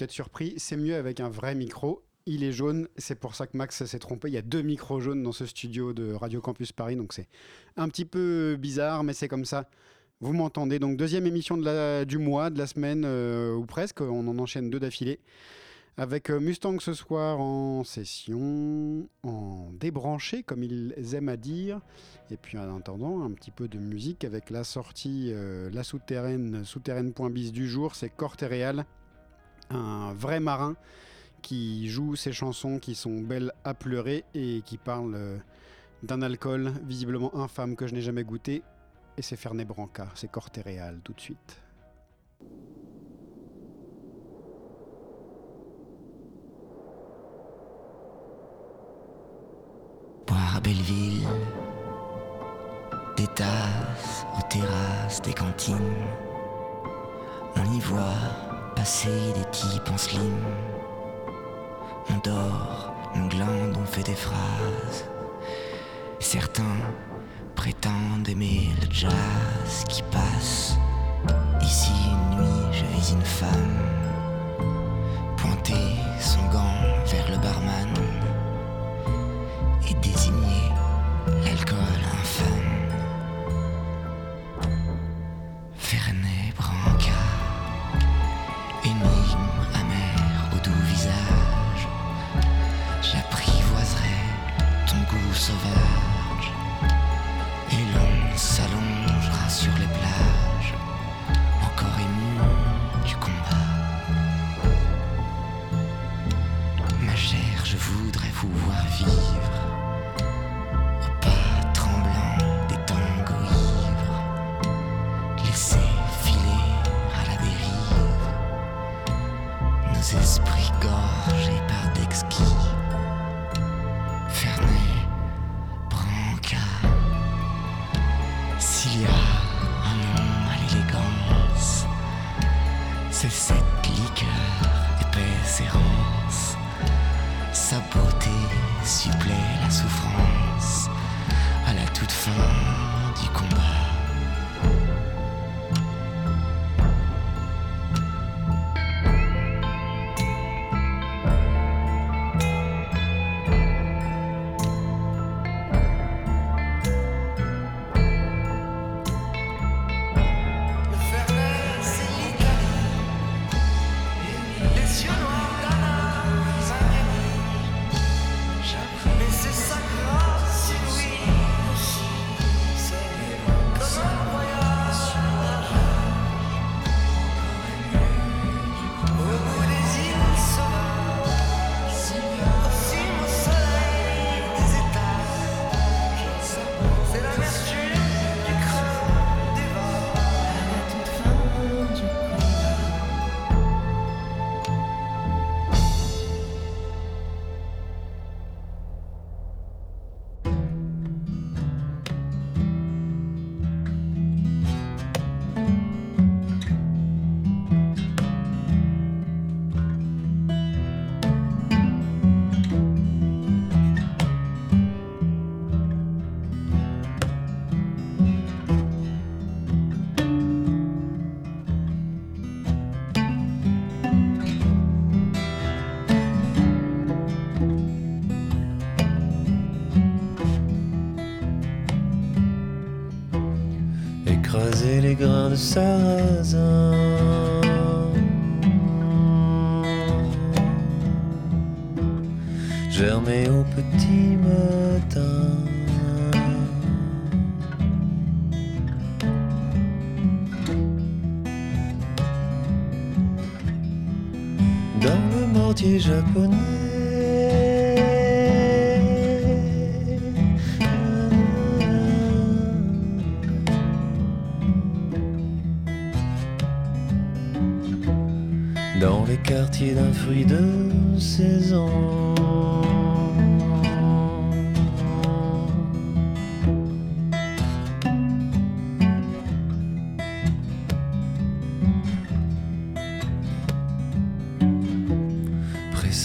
Peut-être surpris, c'est mieux avec un vrai micro. Il est jaune, c'est pour ça que Max s'est trompé. Il y a deux micros jaunes dans ce studio de Radio Campus Paris, donc c'est un petit peu bizarre, mais c'est comme ça. Vous m'entendez Donc deuxième émission de la, du mois, de la semaine, euh, ou presque, on en enchaîne deux d'affilée. Avec euh, Mustang ce soir en session, en débranché, comme ils aiment à dire. Et puis en attendant, un petit peu de musique avec la sortie euh, La Souterraine, souterraine.bis du jour, c'est Cortéréal un vrai marin qui joue ses chansons qui sont belles à pleurer et qui parle euh, d'un alcool visiblement infâme que je n'ai jamais goûté. Et c'est Fernet Branca, c'est Cortéréal tout de suite. Boire à Belleville, des tasses aux terrasses des cantines, on y voit passer des types en slim. On dort, on glande, on fait des phrases. Certains prétendent aimer le jazz qui passe. Ici une nuit, je vis une femme. Pointer son gant vers le barman de the cellars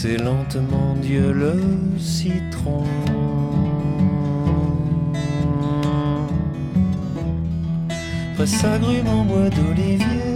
Pressez lentement Dieu le citron. Presse agrume en bois d'olivier.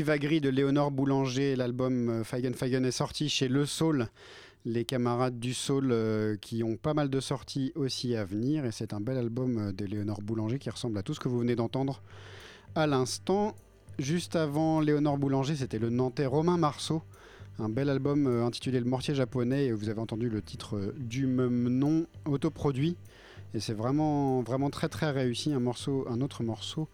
Gris de Léonore Boulanger, l'album euh, Feigen Feigen est sorti chez Le Soul. Les camarades du Soul euh, qui ont pas mal de sorties aussi à venir. Et c'est un bel album euh, de Léonore Boulanger qui ressemble à tout ce que vous venez d'entendre à l'instant. Juste avant Léonore Boulanger, c'était le Nantais Romain Marceau. Un bel album intitulé Le Mortier japonais. Et vous avez entendu le titre du même nom, autoproduit. Et c'est vraiment, très très réussi. Un morceau, un autre morceau,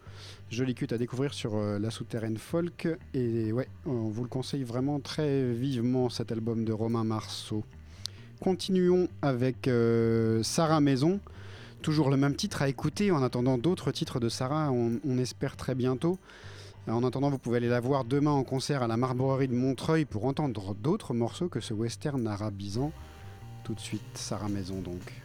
joli cut à découvrir sur euh, la souterraine folk. Et ouais, on vous le conseille vraiment très vivement cet album de Romain Marceau. Continuons avec euh, Sarah Maison. Toujours le même titre à écouter en attendant d'autres titres de Sarah, on, on espère très bientôt. En attendant, vous pouvez aller la voir demain en concert à la Marbrerie de Montreuil pour entendre d'autres morceaux que ce western arabisant. Tout de suite, Sarah Maison donc.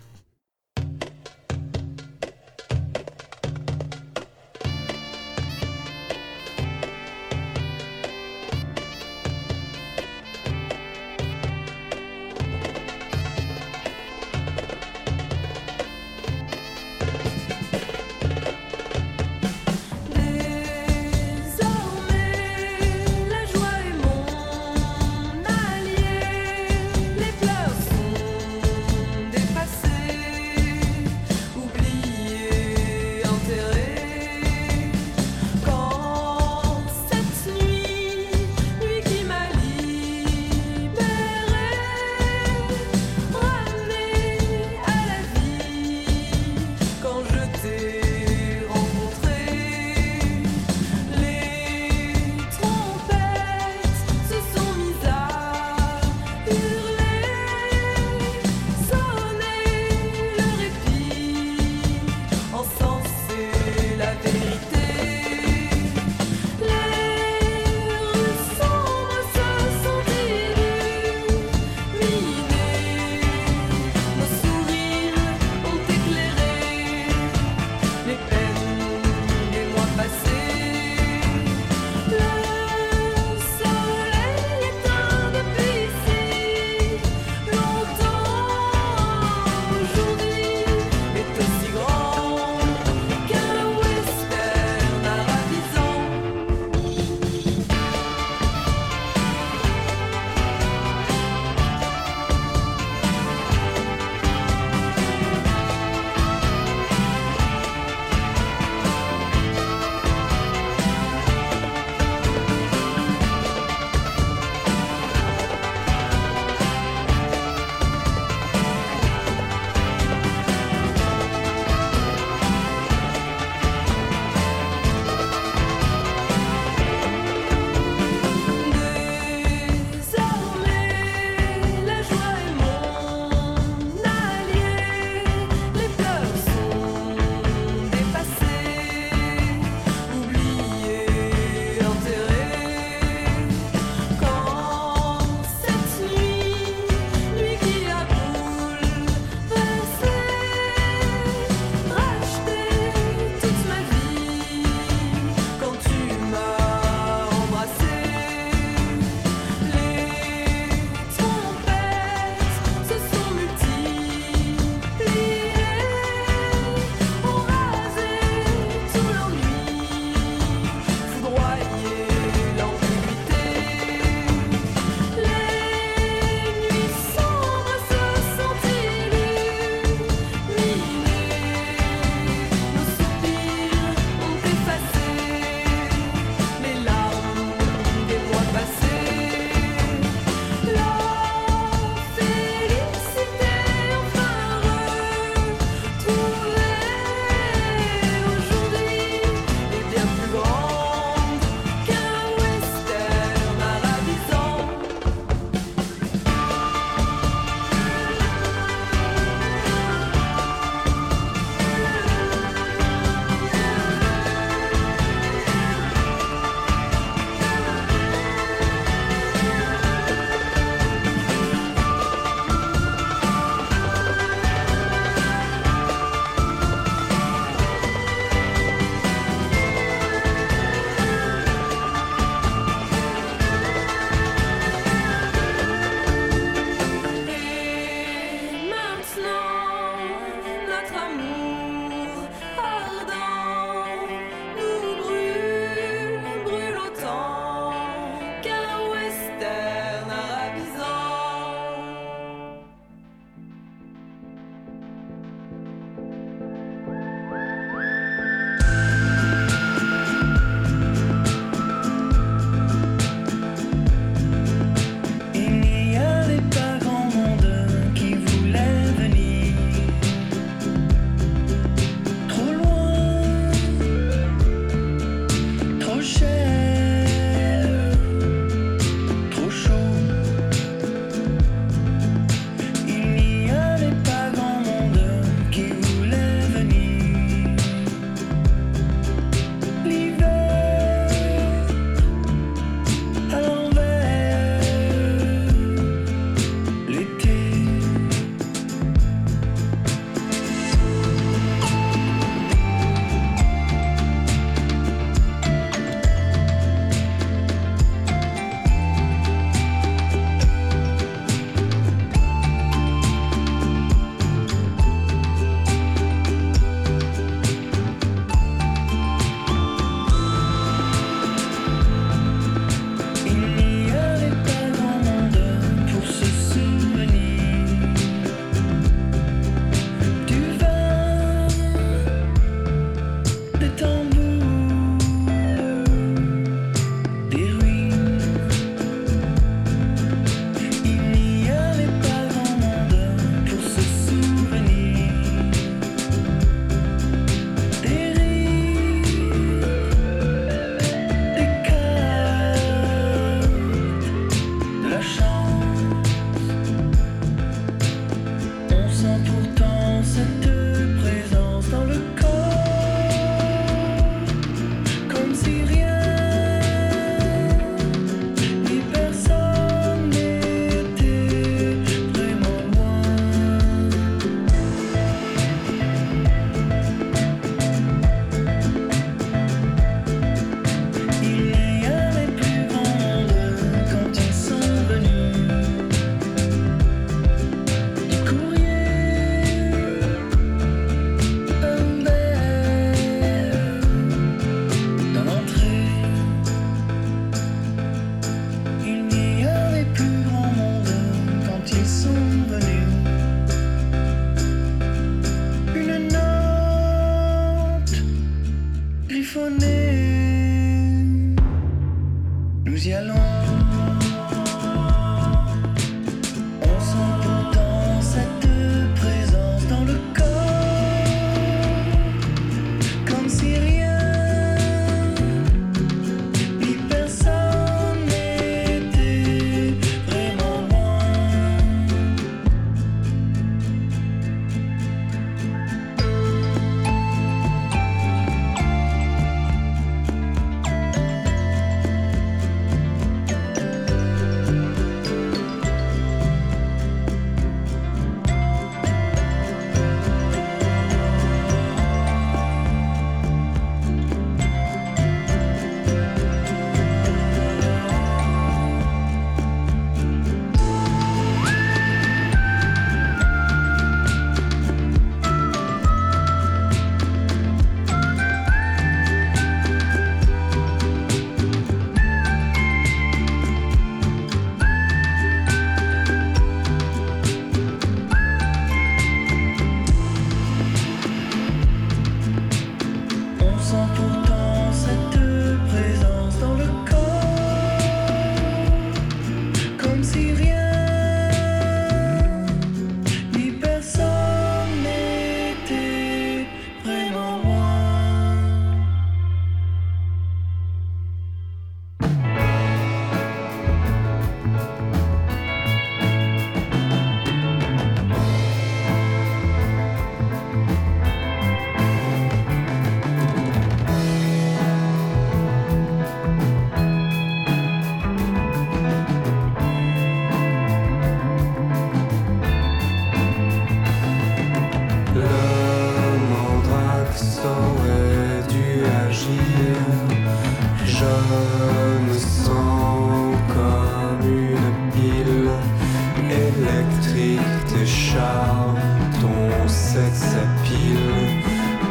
Électrique. Tes charmes, ton sexe à pile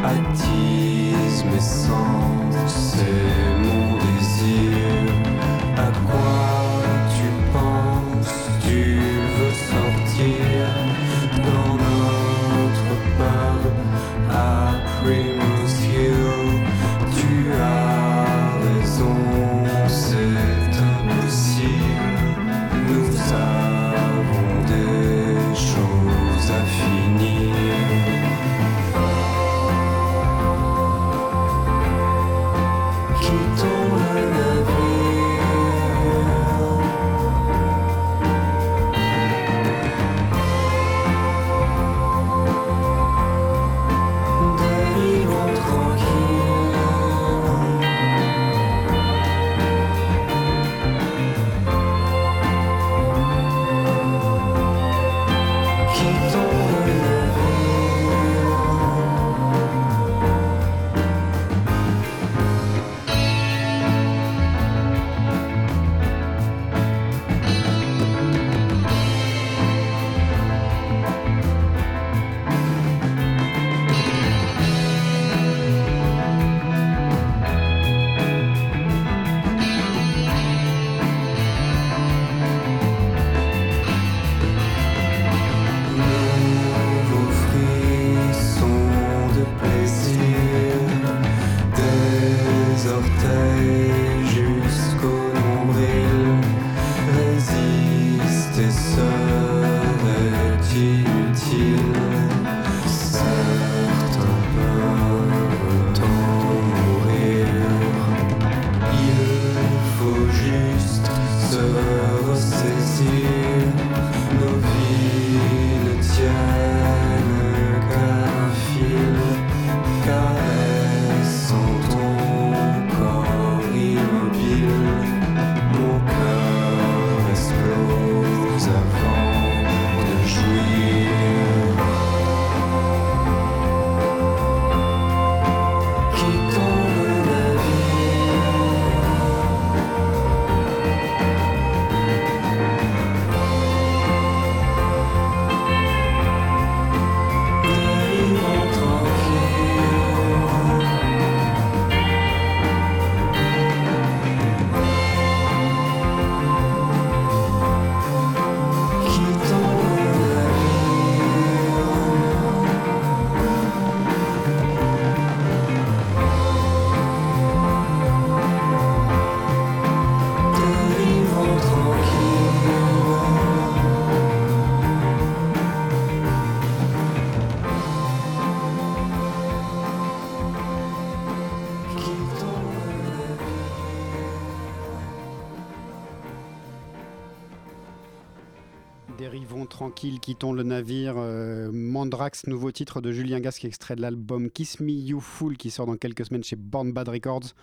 attise mes sens et mon désir. Tranquille, quittons le navire. euh, Mandrax, nouveau titre de Julien Gasque, extrait de l'album Kiss Me You Fool qui sort dans quelques semaines chez Born Bad Records.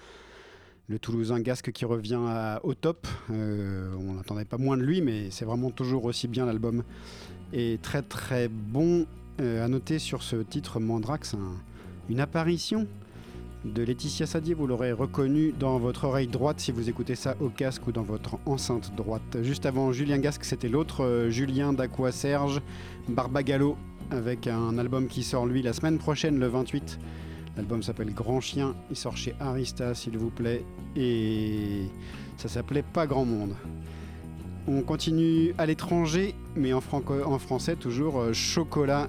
Le Toulousain Gasque qui revient à- au top. Euh, on n'attendait pas moins de lui, mais c'est vraiment toujours aussi bien l'album. Et très très bon euh, à noter sur ce titre Mandrax, un- une apparition de Laetitia Sadier. Vous l'aurez reconnu dans votre oreille droite si vous écoutez ça au casque ou dans votre enceinte droite. Juste avant Julien Gasque, c'était l'autre euh, Julien d'Aqua Serge, Barbagallo, avec un album qui sort lui la semaine prochaine, le 28. L'album s'appelle Grand Chien, il sort chez Arista s'il vous plaît, et ça s'appelait Pas Grand Monde. On continue à l'étranger, mais en, français toujours, euh, Chocolat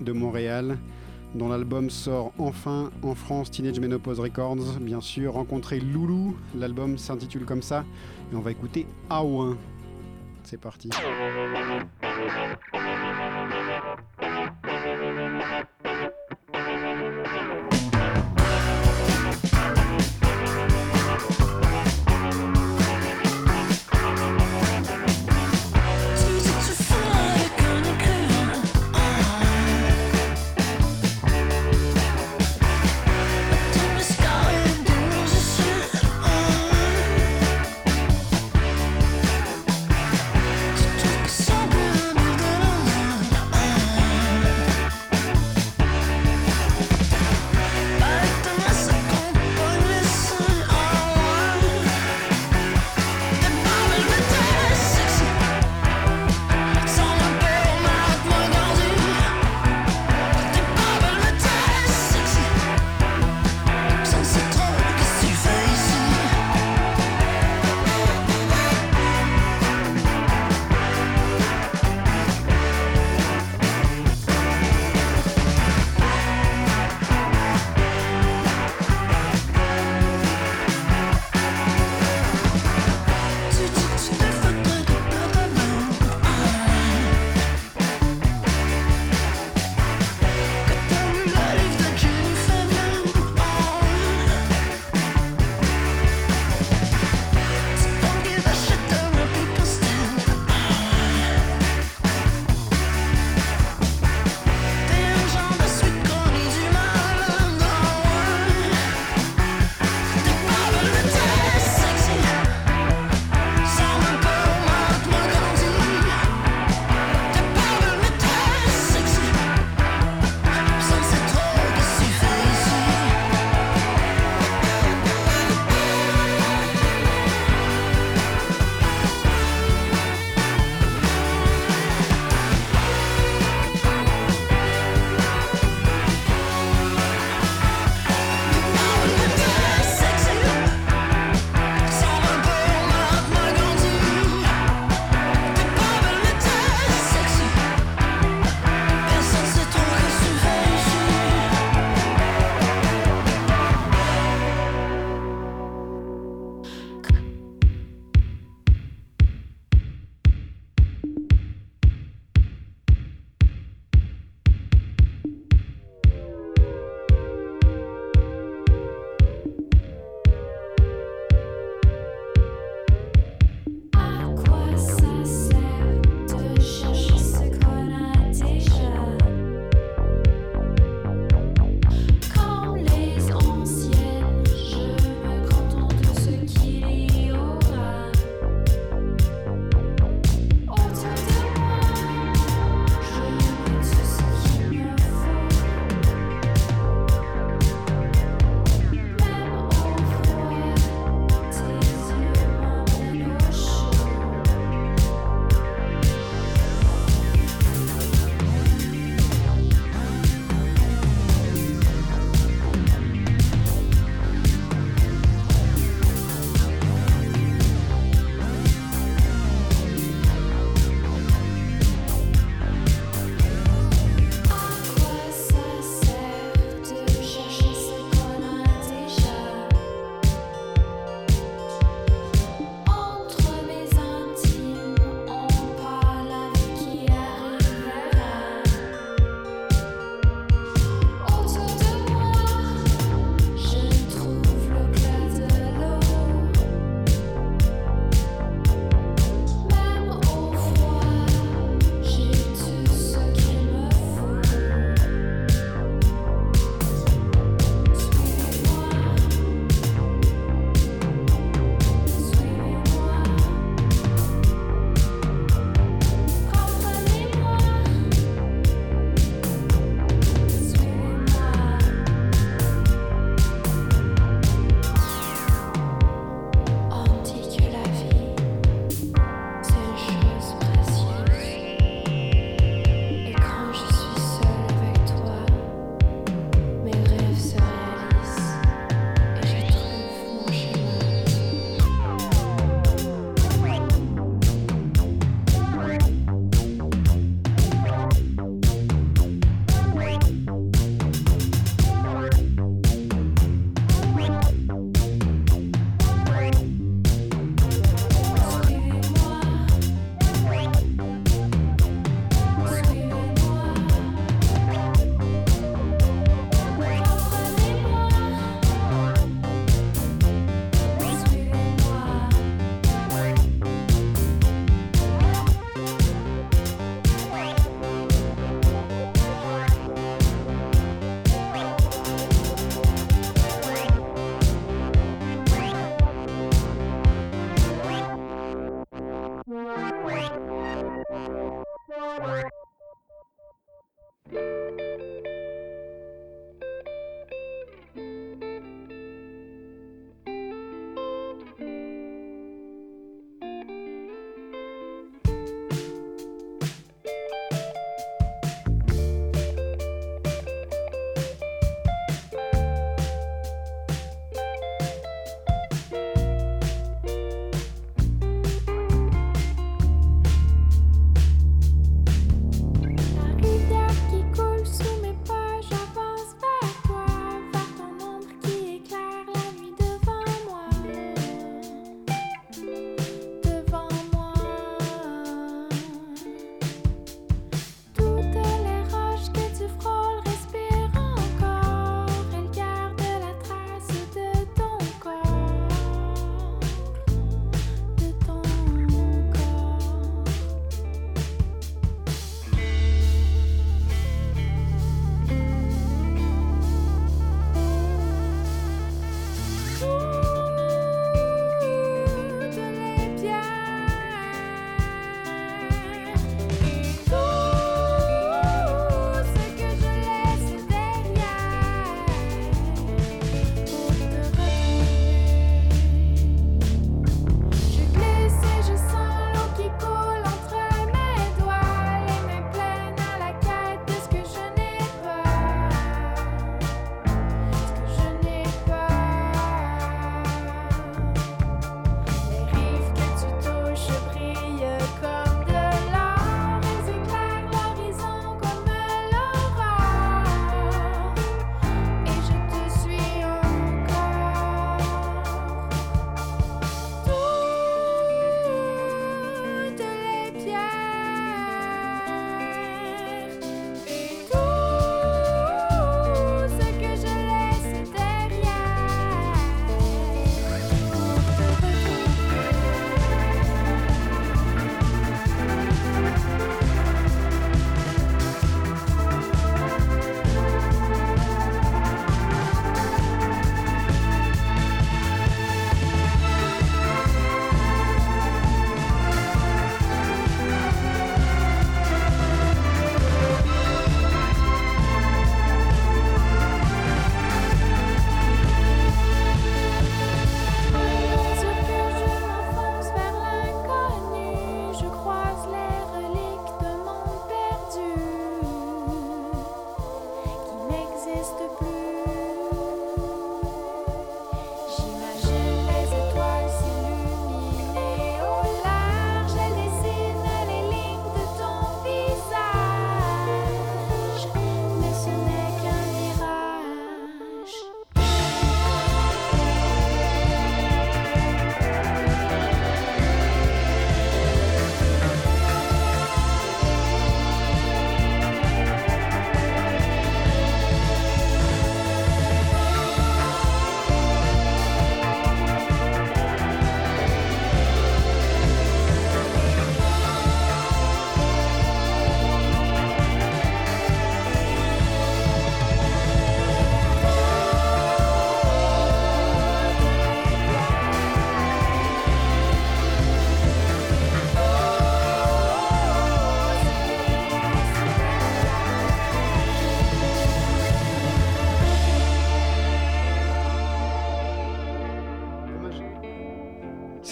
de Montréal dont l'album sort enfin en France, Teenage Menopause Records, bien sûr. Rencontrer Loulou, l'album s'intitule comme ça. Et on va écouter Aouin. C'est parti.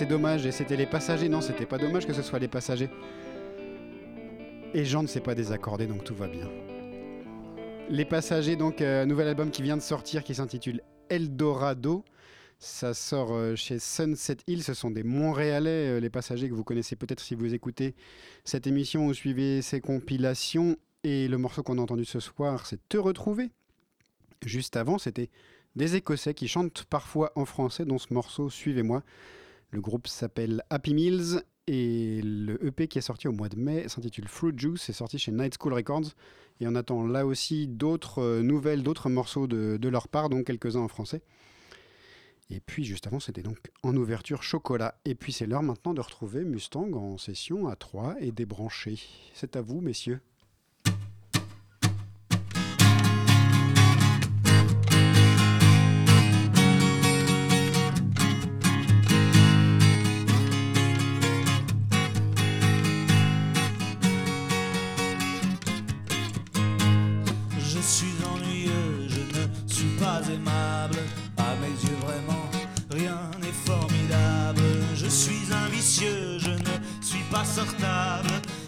Dommage, et c'était les passagers. Non, c'était pas dommage que ce soit les passagers. Et Jean ne s'est pas désaccordé, donc tout va bien. Les passagers, donc, euh, nouvel album qui vient de sortir qui s'intitule Eldorado. Ça sort euh, chez Sunset Hill. Ce sont des Montréalais, euh, les passagers que vous connaissez peut-être si vous écoutez cette émission ou suivez ces compilations. Et le morceau qu'on a entendu ce soir, c'est Te retrouver. Juste avant, c'était des Écossais qui chantent parfois en français, dont ce morceau Suivez-moi. Le groupe s'appelle Happy Meals et le EP qui est sorti au mois de mai s'intitule Fruit Juice. C'est sorti chez Night School Records. Et on attend là aussi d'autres euh, nouvelles, d'autres morceaux de, de leur part, dont quelques-uns en français. Et puis juste avant, c'était donc en ouverture chocolat. Et puis c'est l'heure maintenant de retrouver Mustang en session à 3 et débranché. C'est à vous, messieurs.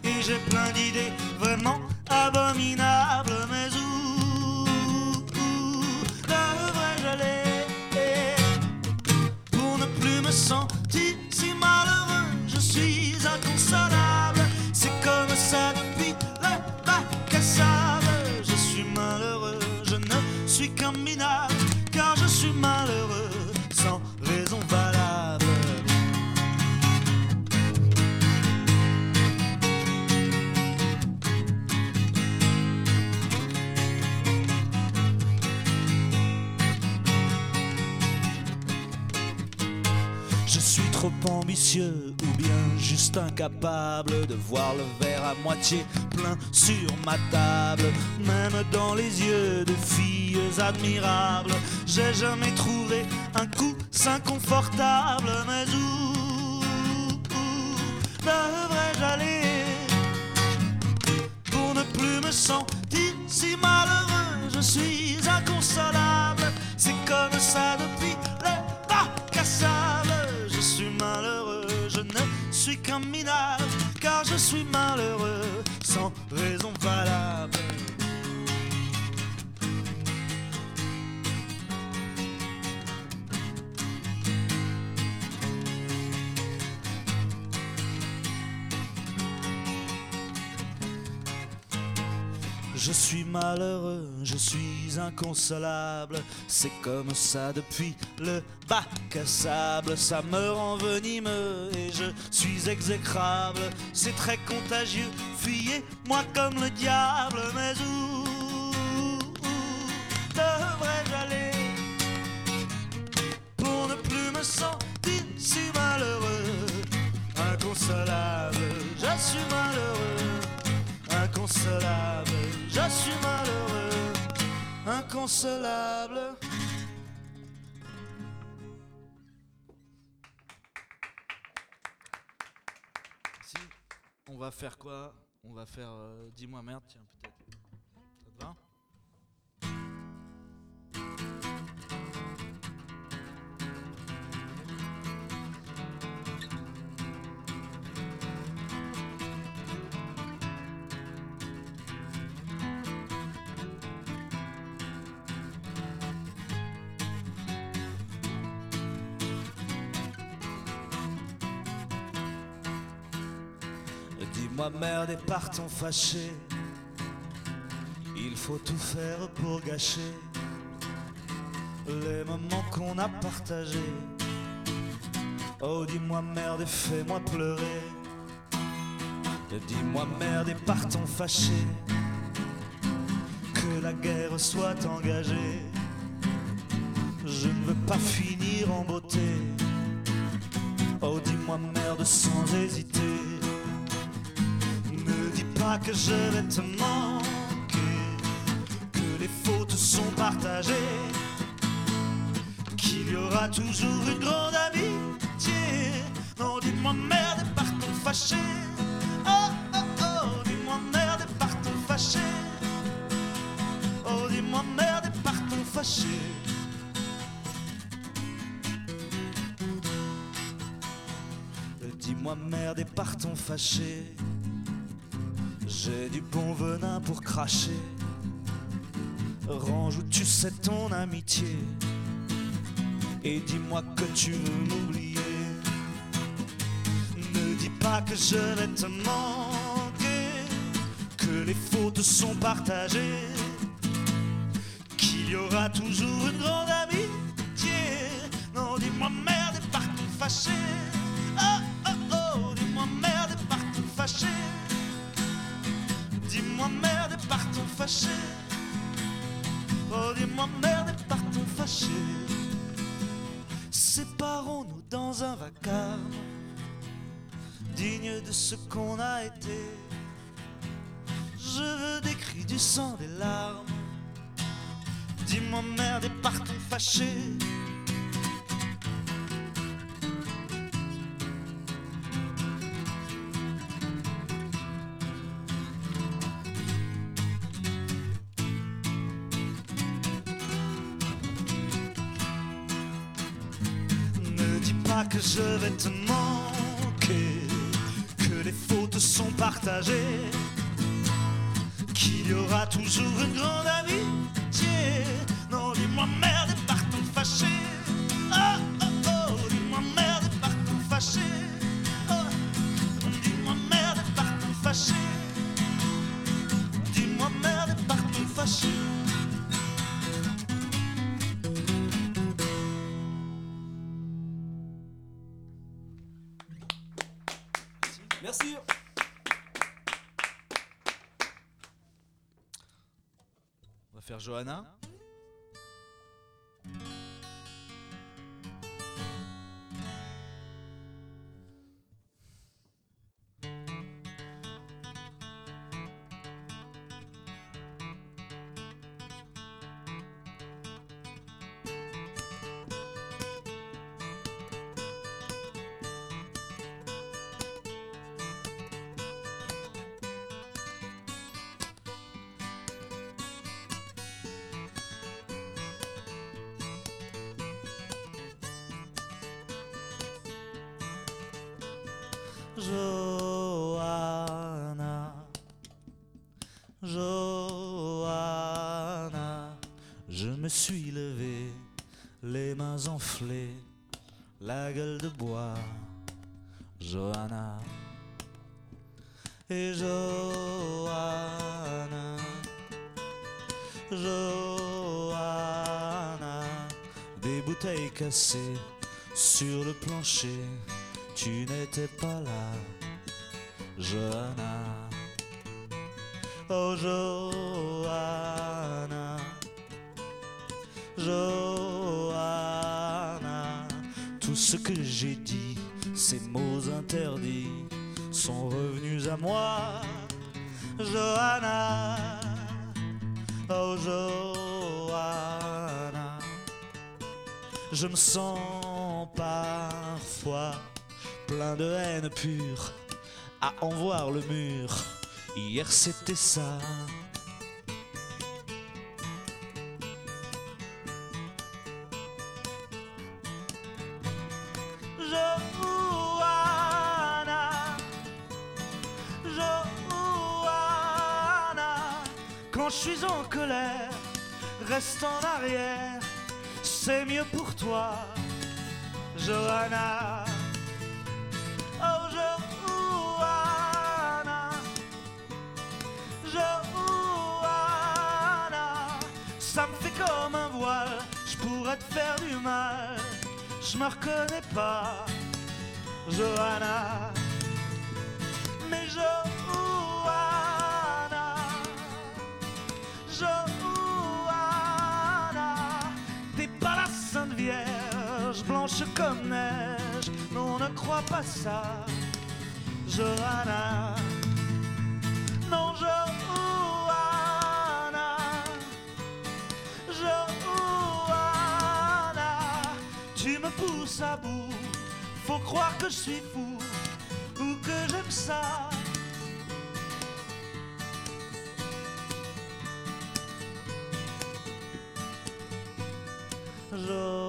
Et j'ai plein d'idées vraiment abominables. Ou bien juste incapable de voir le verre à moitié plein sur ma table. Même dans les yeux de filles admirables, j'ai jamais trouvé un coussin confortable. Mais où, où devrais-je aller pour ne plus me sentir si malheureux? Je suis inconsolable, c'est comme ça depuis suis qu'un minable, car je suis malheureux sans raison valable. Je suis malheureux, je suis inconsolable. C'est comme ça depuis le bac à sable. Ça me rend venimeux et je suis exécrable. C'est très contagieux, fuyez-moi comme le diable. Mais où, où devrais-je aller pour ne plus me sentir si malheureux? Inconsolable, je suis malheureux inconsolable, je suis malheureux, inconsolable. Si, on va faire quoi? On va faire euh, Dis-moi merde, tiens, peut-être. Ça te va? Dis-moi merde et partons fâchés. Il faut tout faire pour gâcher les moments qu'on a partagés. Oh, dis-moi merde et fais-moi pleurer. Dis-moi merde et partons fâchés. Que la guerre soit engagée. Je ne veux pas finir en beauté. Oh, dis-moi merde sans hésiter. Que je vais te manquer, que les fautes sont partagées, qu'il y aura toujours une grande amitié. Non, dis-moi merde partons fâchés. Oh, oh, oh, dis-moi merde partons fâchés. Oh, dis-moi merde partons fâchés. Dis-moi merde et partons fâchés. J'ai du bon venin pour cracher. Range où tu sais ton amitié. Et dis-moi que tu veux m'oublier. Ne dis pas que je vais te manquer. Que les fautes sont partagées. Qu'il y aura toujours une grande amitié. Non, dis-moi merde et partons fâchés. Oh, oh, oh, dis-moi merde et partons fâchés. Dis-moi merde et partons fâchés. Oh, dis-moi merde et partons fâchés. Séparons-nous dans un vacarme, digne de ce qu'on a été. Je veux des cris, du sang, des larmes. Dis-moi merde et partons fâchés. Je vais que les fautes sont partagées, bois, Johanna. Et Johanna, Johanna, des bouteilles cassées sur le plancher, tu n'étais pas là, Johanna. Oh Johanna, ce que j'ai dit, ces mots interdits, sont revenus à moi, Johanna. Oh Johanna, je me sens parfois plein de haine pure à en voir le mur. Hier c'était ça. Reste en arrière, c'est mieux pour toi, Johanna. Oh Johanna, Johanna, ça me fait comme un voile, je pourrais te faire du mal, je me reconnais pas, Johanna. Ne crois pas ça, Johanna. Non, Johanna, Johanna, tu me pousses à bout, faut croire que je suis fou ou que j'aime ça. Johanna,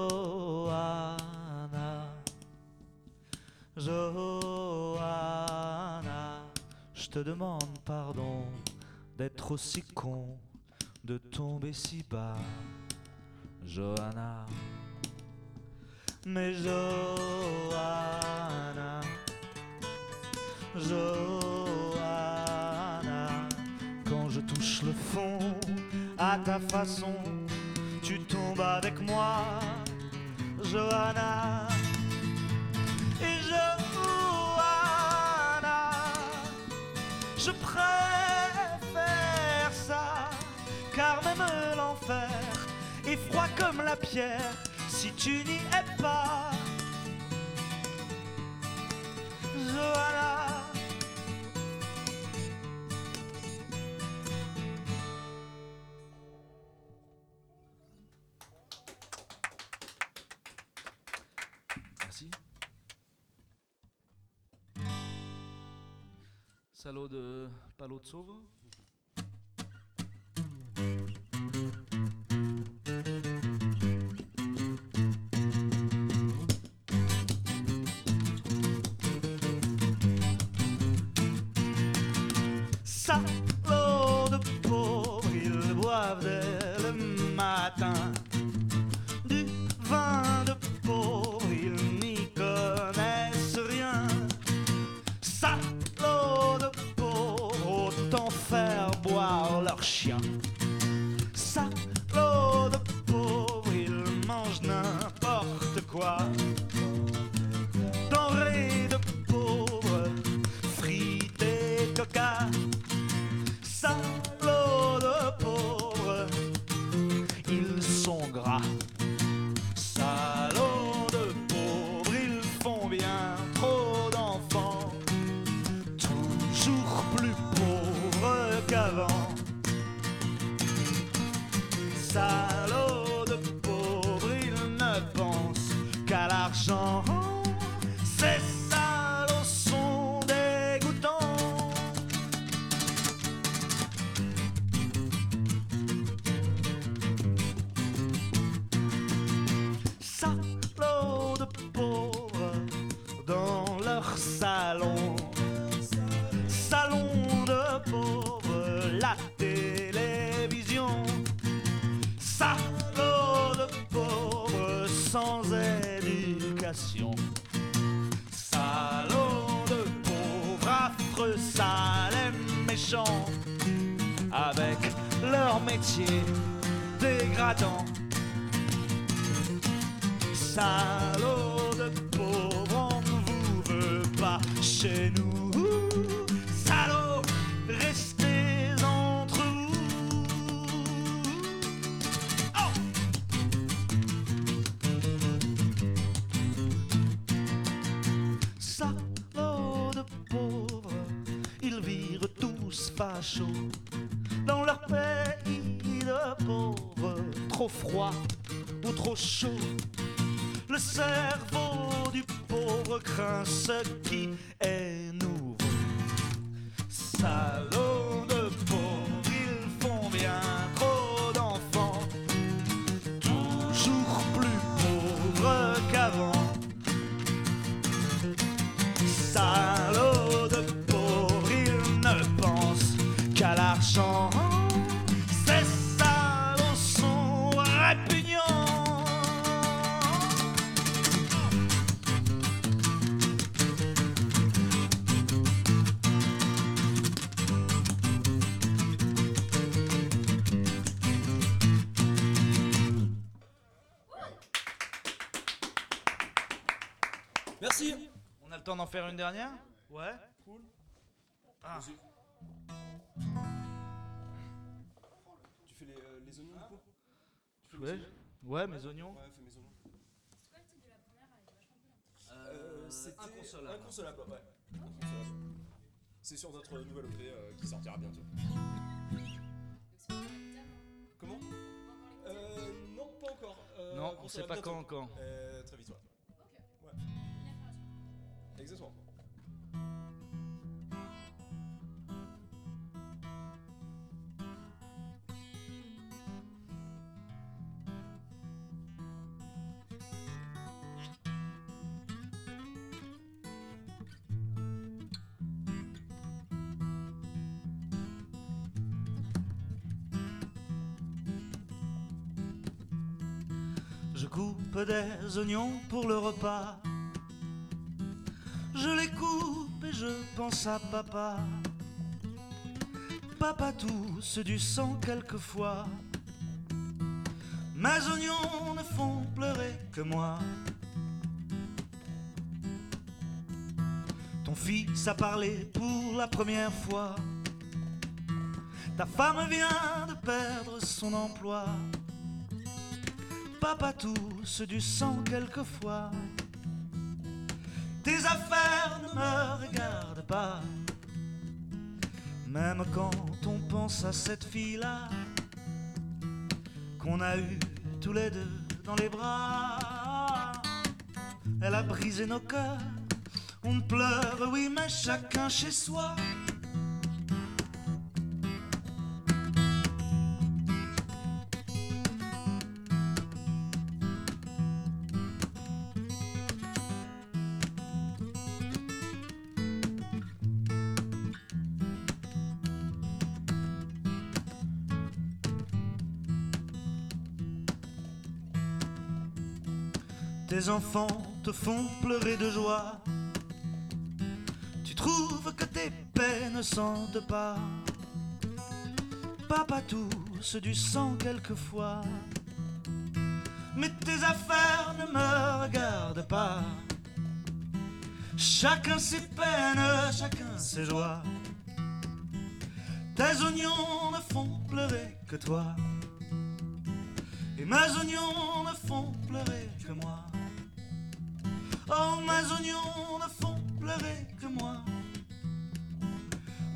d'être aussi con, de tomber si bas, Johanna. Mais Johanna, Johanna, quand je touche le fond, à ta façon, tu tombes avec moi, Johanna. Comme la pierre si tu n'y es pas. Johanna. Merci. Salaud de Palo Salaud de pauvres, ils boivent dès le matin Merci. On a le temps d'en faire une dernière Ouais, cool. Ah. Tu fais les, euh, les oignons du coup Tu fais mes Ouais, oignons ouais, mes oignons. Ouais, fais mes oignons. Euh, C'était inconsolable. Inconsolable, ouais. Inconsolable. C'est sur notre nouvelle EP euh, qui sortira bientôt. Comment euh, Non, pas encore. Euh, Non, on sait pas bientôt. quand encore. Euh, très vite. Ouais. Exactement. Je coupe des oignons pour le repas je les coupe et je pense à papa. Papa tousse du sang quelquefois. Mes oignons ne font pleurer que moi. Ton fils a parlé pour la première fois. Ta femme vient de perdre son emploi. Papa tousse du sang quelquefois. Tes affaires ne me regardent pas. Même quand on pense à cette fille-là qu'on a eue tous les deux dans les bras, elle a brisé nos cœurs. On pleure, oui, mais chacun chez soi. Enfants te font pleurer de joie. Tu trouves que tes peines sentent pas. Papa tousse du sang quelquefois. Mais tes affaires ne me regardent pas. Chacun ses peines, chacun ses joies. Tes oignons ne font pleurer que toi. Et mes oignons ne font pleurer que moi. Oh, mes oignons ne font pleurer que moi.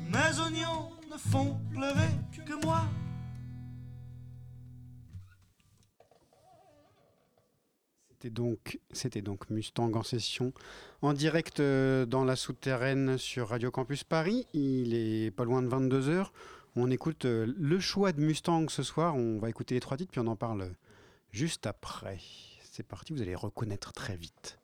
Mes oignons ne font pleurer que moi. C'était donc, Mustang en session en direct euh, dans la souterraine sur Radio Campus Paris. Il est pas loin de 22h. On écoute euh, le choix de Mustang ce soir. On va écouter les trois titres puis on en parle juste après. C'est parti, vous allez reconnaître très vite.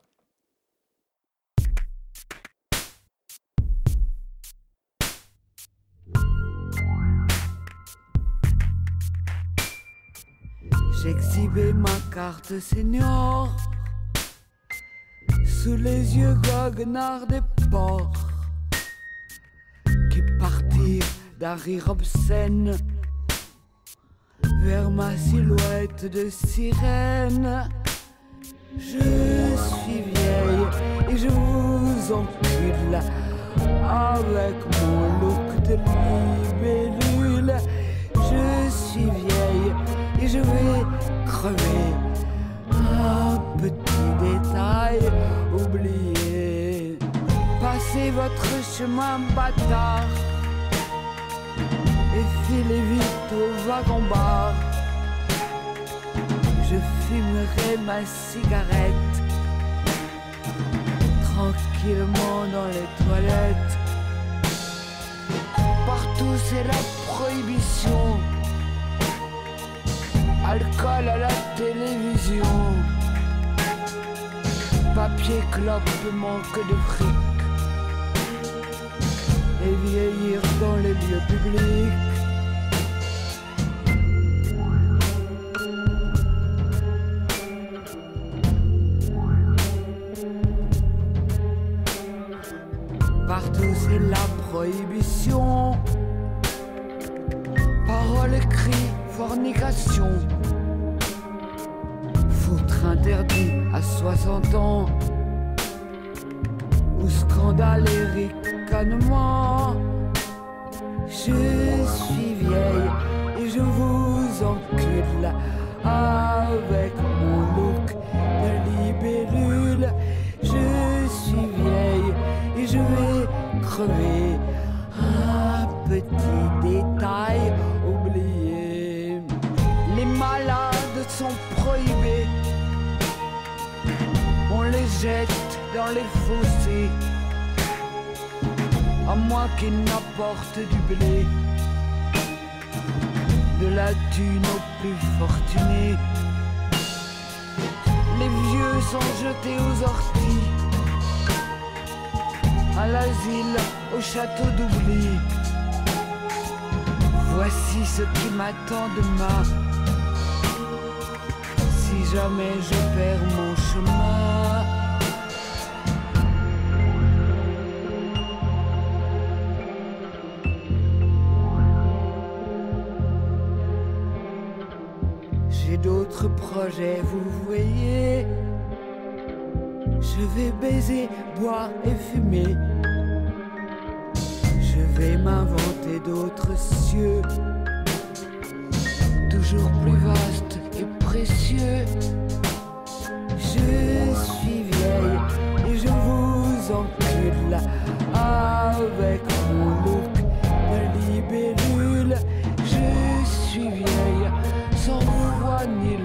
J'exhibais ma carte senior sous les yeux goguenards des porcs qui partirent d'un rire obscène vers ma silhouette de sirène. Je suis vieille et je vous encule avec mon look de libellule. Je suis vieille je vais crever. Un petit détail oublié. Passez votre chemin bâtard et filez vite au wagon-bar. Je fumerai ma cigarette tranquillement dans les toilettes. Partout c'est la prohibition. Alcool à la télévision. Papier clope manque de fric. Et vieillir dans les lieux publics. Partout c'est la prohibition. Paroles écrites, fornication. Interdit à 60 ans. Ou scandale et ricanement. Je suis vieille et je vous encule avec mon look de libellule. Je suis vieille et je vais crever. Un petit détail oublié. Les malades sont prohibés jette dans les fossés. À moins qu'il n'apporte du blé, de la thune aux plus fortunés. Les vieux sont jetés aux orties, à l'asile, au château d'oubli. Voici ce qui m'attend demain, si jamais je perds mon chemin. vous voyez. Je vais baiser, boire et fumer. Je vais m'inventer d'autres cieux, toujours plus vastes et précieux. Je suis vieille et je vous encule avec mon look de libellule. Je suis vieille sans vous voir ni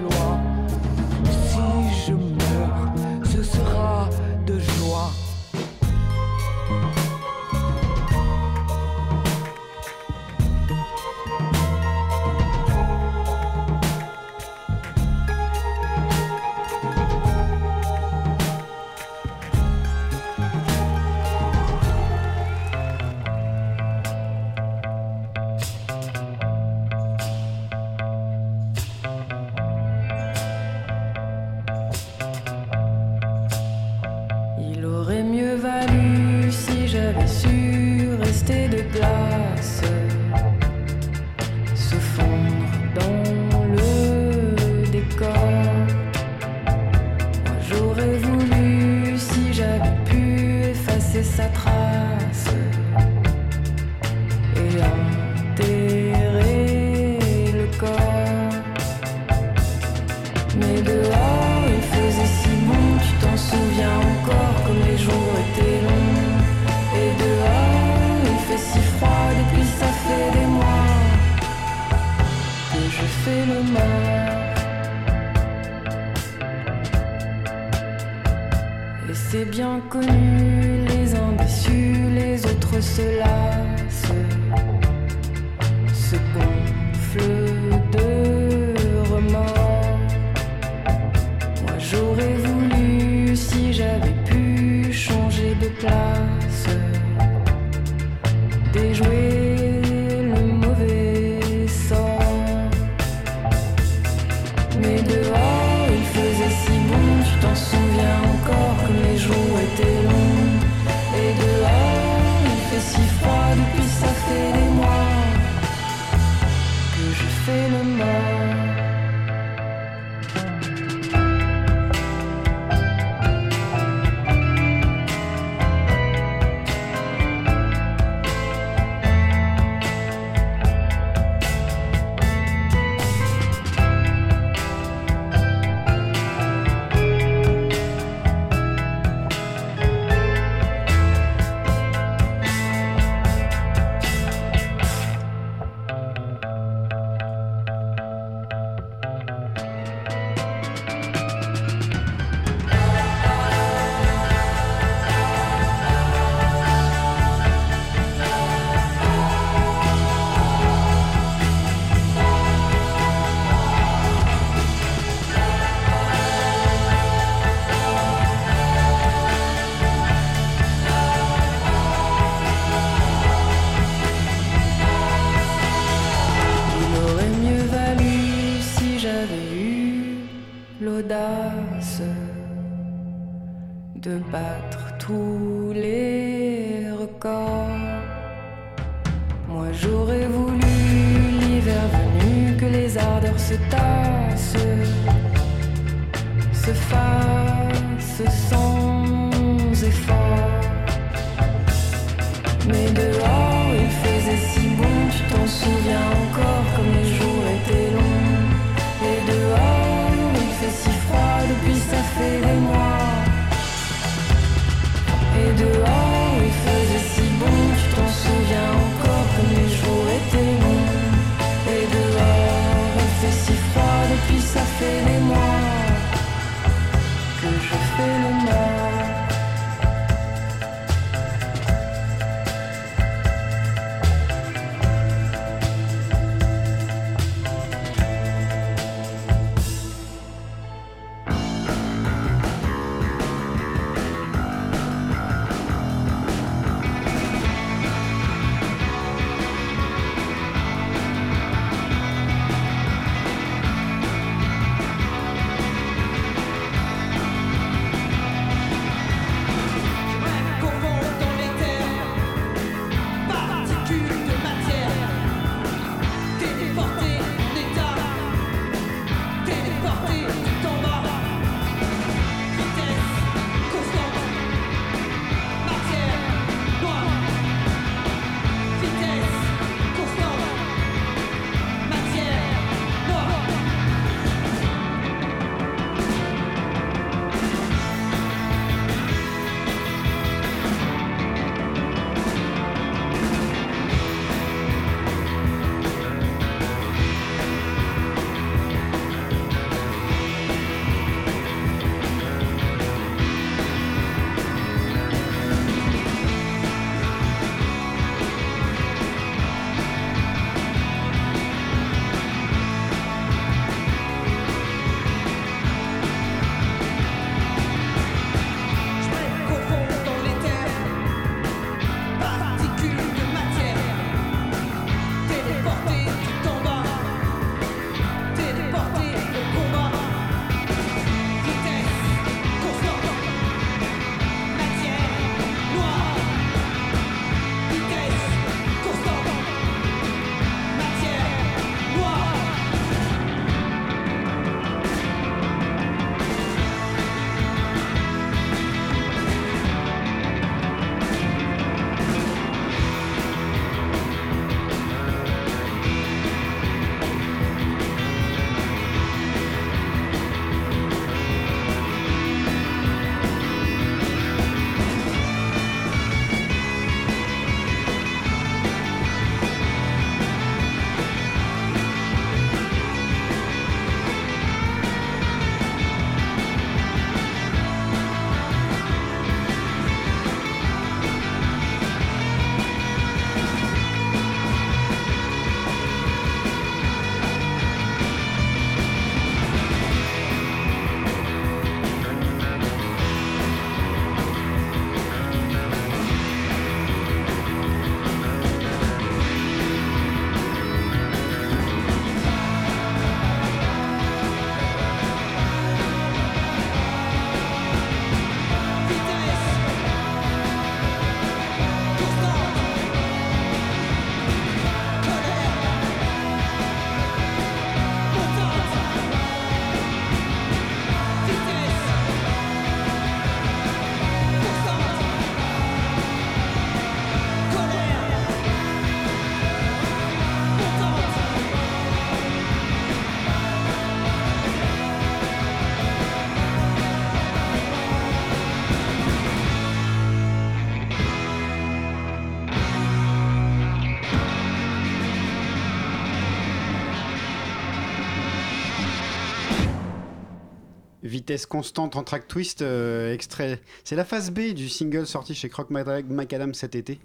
Vitesse constante en track twist, euh, extrait. C'est la phase B du single sorti chez Croc Mac- Macadam cet été.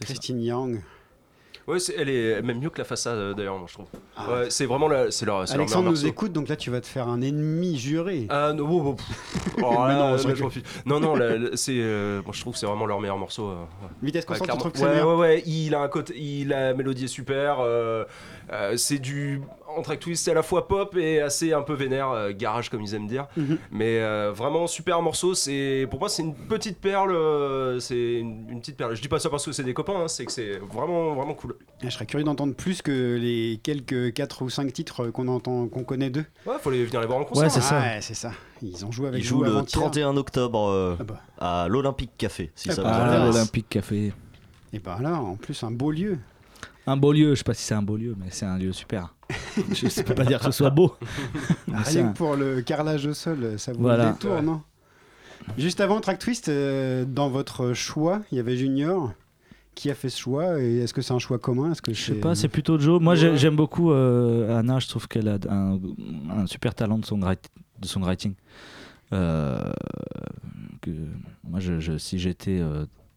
Christine Young. Ouais, c'est- elle est même mieux que la façade euh, d'ailleurs, moi je trouve. Ah. Ouais, c'est vraiment la, c'est leur, c'est leur Alexandre meilleur nous morceau. écoute, donc là tu vas te faire un ennemi juré. Ah non, oh, oh. Oh, là, non, là, non, non, la- la- c'est, euh, moi je trouve que c'est vraiment leur meilleur morceau. euh, ouais. Vitesse Ouais, constante, tu clairement. trouves que c'est ouais, ouais, ouais, il a un côté, il a la mélodie est super. euh, euh, c'est du track twist, c'est à la fois pop et assez un peu vénère, euh, garage comme ils aiment dire. Mhm. Mais euh, vraiment super morceau. C'est pour moi c'est une petite perle. euh, c'est une, une petite perle. Je dis pas ça parce que c'est des copains, hein, c'est que c'est vraiment vraiment cool. Et Je serais curieux d'entendre plus que les quelques 4 ou 5 titres qu'on entend, qu'on connaît d'eux. Ouais, faut les venir les voir en concert. Ouais, c'est ça. Ouais, c'est ça. Ils ont joué avec Il le avant-hier. 31 octobre euh, Ah bah. à l'Olympique Café, si Ah ça bah, vous Ah, intéresse. intéresse. l'Olympique Café. Et bah là, en plus, un beau lieu. Un beau lieu, je sais pas si c'est un beau lieu, mais c'est un lieu super. je peux pas dire que ce soit beau. C'est Rien que pour le carrelage au sol, ça vous Voilà. détourne, Ouais. non Juste avant Track Twist, euh, dans votre choix, il y avait Junior. Qui a fait ce choix et est-ce que c'est un choix commun? Est-ce que Je sais pas, c'est plutôt Joe. Moi, j'ai- j'aime beaucoup euh, Anna. Je trouve qu'elle a un, un super talent de, songwrite- de songwriting. Euh, que, moi, je, je- si j'étais,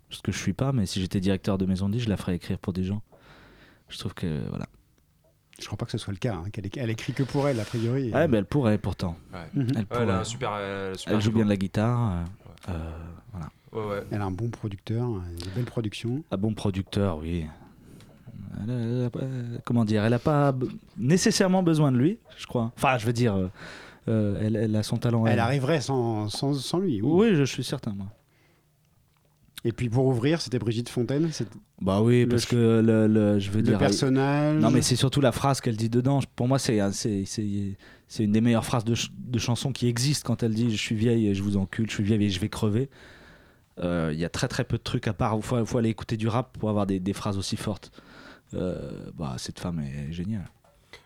ce que je suis pas, mais si j'étais directeur de maison de je la ferais écrire pour des gens. Je trouve que voilà. Je crois pas que ce soit le cas. hein, qu'elle é- elle écrit que pour elle, a priori. Ouais, mais elle pourrait pourtant. Ouais. Mhm. Elle, Ouais, pourrait. elle a un super. euh, super Elle joue bien de la guitare. euh, euh, voilà. Ouais, ouais. Elle a un bon producteur, des belles productions. Un bon producteur, oui. Elle a- comment dire Elle n'a pas b- nécessairement besoin de lui, je crois. Enfin, je veux dire, euh, euh, elle, elle a son talent. Elle arriverait sans, sans, sans lui. oui. Oui, je suis certain, moi. Et puis pour ouvrir, c'était Brigitte Fontaine. C'est Bah oui, parce que le, le- je veux le dire. personnage. Non, mais c'est surtout la phrase qu'elle dit dedans. Pour moi, c'est un- c'est c'est- c'est une des meilleures phrases de, ch- de chanson qui existent quand elle dit Je suis vieille et je vous encule, je suis vieille et je vais crever. Euh, Il y a très très peu de trucs à part. Il faut, faut aller écouter du rap pour avoir des, des phrases aussi fortes. Euh, bah, cette femme est géniale.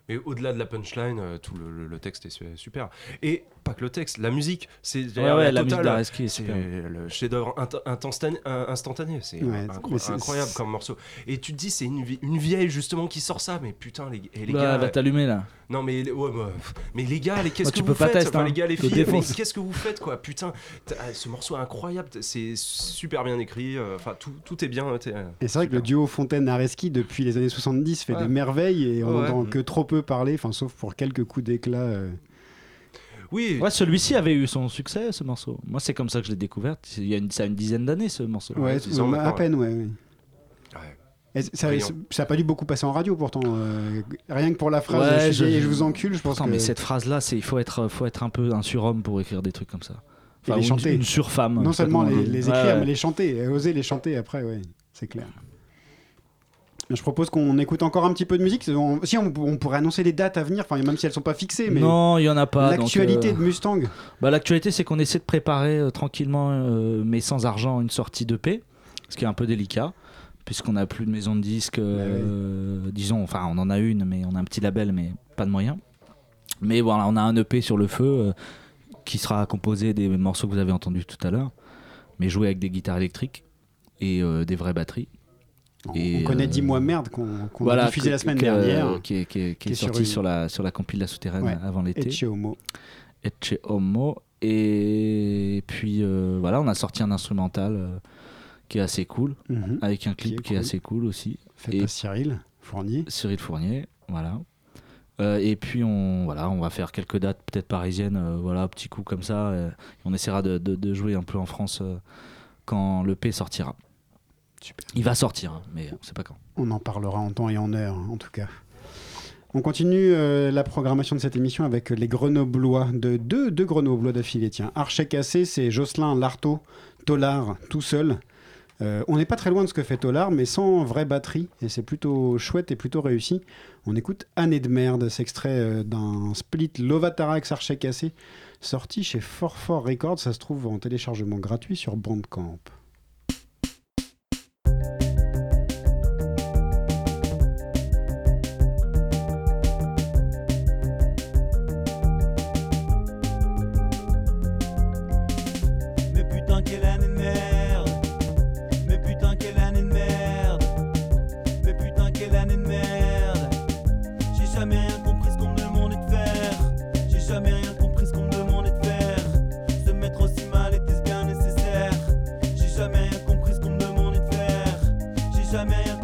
Mais au-delà de la punchline, euh, tout le, le- le texte est su- super. Et pas que le texte, la musique, c'est Ouais, ouais, la musique totale, d'Areski est c'est le chef-d'œuvre int- instantané. C'est Ouais, incroyable comme morceau. Et tu te dis, c'est une, une vieille justement qui sort ça, mais putain, les, et les Oula, gars. elle va t'allumer là. Non mais ouais, bah, mais les gars, les qu'est-ce que tu vous peux pas faites test, Enfin hein. les gars, les filles, qu'est-ce que vous faites quoi Putain, ah, ce morceau est incroyable, c'est super bien écrit. euh, Enfin tout, tout est bien. t'es, euh, Et c'est vrai que le duo Fontaine-Areski, depuis les années 70, fait Ouais. des merveilles et on n'entend que trop peu parler, enfin, sauf pour quelques coups d'éclat. euh. Oui. Ouais, celui-ci avait eu son succès, ce morceau. Moi, c'est comme ça que je l'ai découvert. Il y a une, ça a une dizaine d'années, ce morceau. Ouais, ans à peine, ouais. ouais. Ouais. Et ça, Brillant. ça a pas dû beaucoup passer en radio pourtant. euh, rien que pour la phrase Ouais, je, suis je- vieille et je vous encule, je pense Pourtant, que. mais cette phrase-là, c'est il faut être, faut être un peu un surhomme pour écrire des trucs comme ça. Et les ou chanter. Une, surfemme. Non seulement les, écrire, ouais. mais les chanter, et oser les chanter après, ouais, c'est clair. Je propose qu'on écoute encore un petit peu de musique. On- si on, on pourrait annoncer les dates à venir, enfin même si elles sont pas fixées, mais Non, il y en a pas. l'actualité euh, de Mustang. Bah, L'actualité, c'est qu'on essaie de préparer euh, tranquillement, euh, mais sans argent, une sortie d'EP, ce qui est un peu délicat, puisqu'on n'a plus de maison de disques, disons, enfin, on en a une, mais on a un petit label, mais pas de moyens. Mais voilà, on a un EP sur le feu qui sera composé des morceaux que vous avez entendus tout à l'heure, mais joué avec des guitares électriques et des vraies batteries. On, Et, on connaît euh, 10 mois merde qu'on voilà, a diffusé que- la semaine que- dernière. qui est, qui est- qui est qui est sur sorti une- sur, la, sur la compile La Souterraine Ouais, avant l'été. Ecce Homo. Ecce Homo. Et puis euh, voilà, on a sorti un instrumental euh, qui est assez cool, Mhm. avec un clip Qui est cool. assez cool aussi. Fait Et par Cyril Fournier. Cyril Fournier, voilà. Euh, et puis on, voilà, on va faire quelques dates peut-être parisiennes, euh, voilà, petit coup comme ça. euh, on essaiera de, de- de jouer un peu en France euh, quand le P sortira. Super. Il va sortir, hein, mais on sait pas quand. On en parlera en temps et en heure, en tout cas. On continue euh, la programmation de cette émission avec les Grenoblois, de deux, deux Grenoblois d'affilée. Tiens, Archet Cassé, c'est Jocelyn Lartaud, Tollard, tout seul. Euh, on n'est pas très loin de ce que fait Tollard, mais sans vraie batterie, et c'est plutôt chouette et plutôt réussi. On écoute Année de merde, c'est extrait euh, d'un split Lovatarax Archet Cassé, sorti chez Fort Fort Records. Ça se trouve en téléchargement gratuit sur Bandcamp. jamais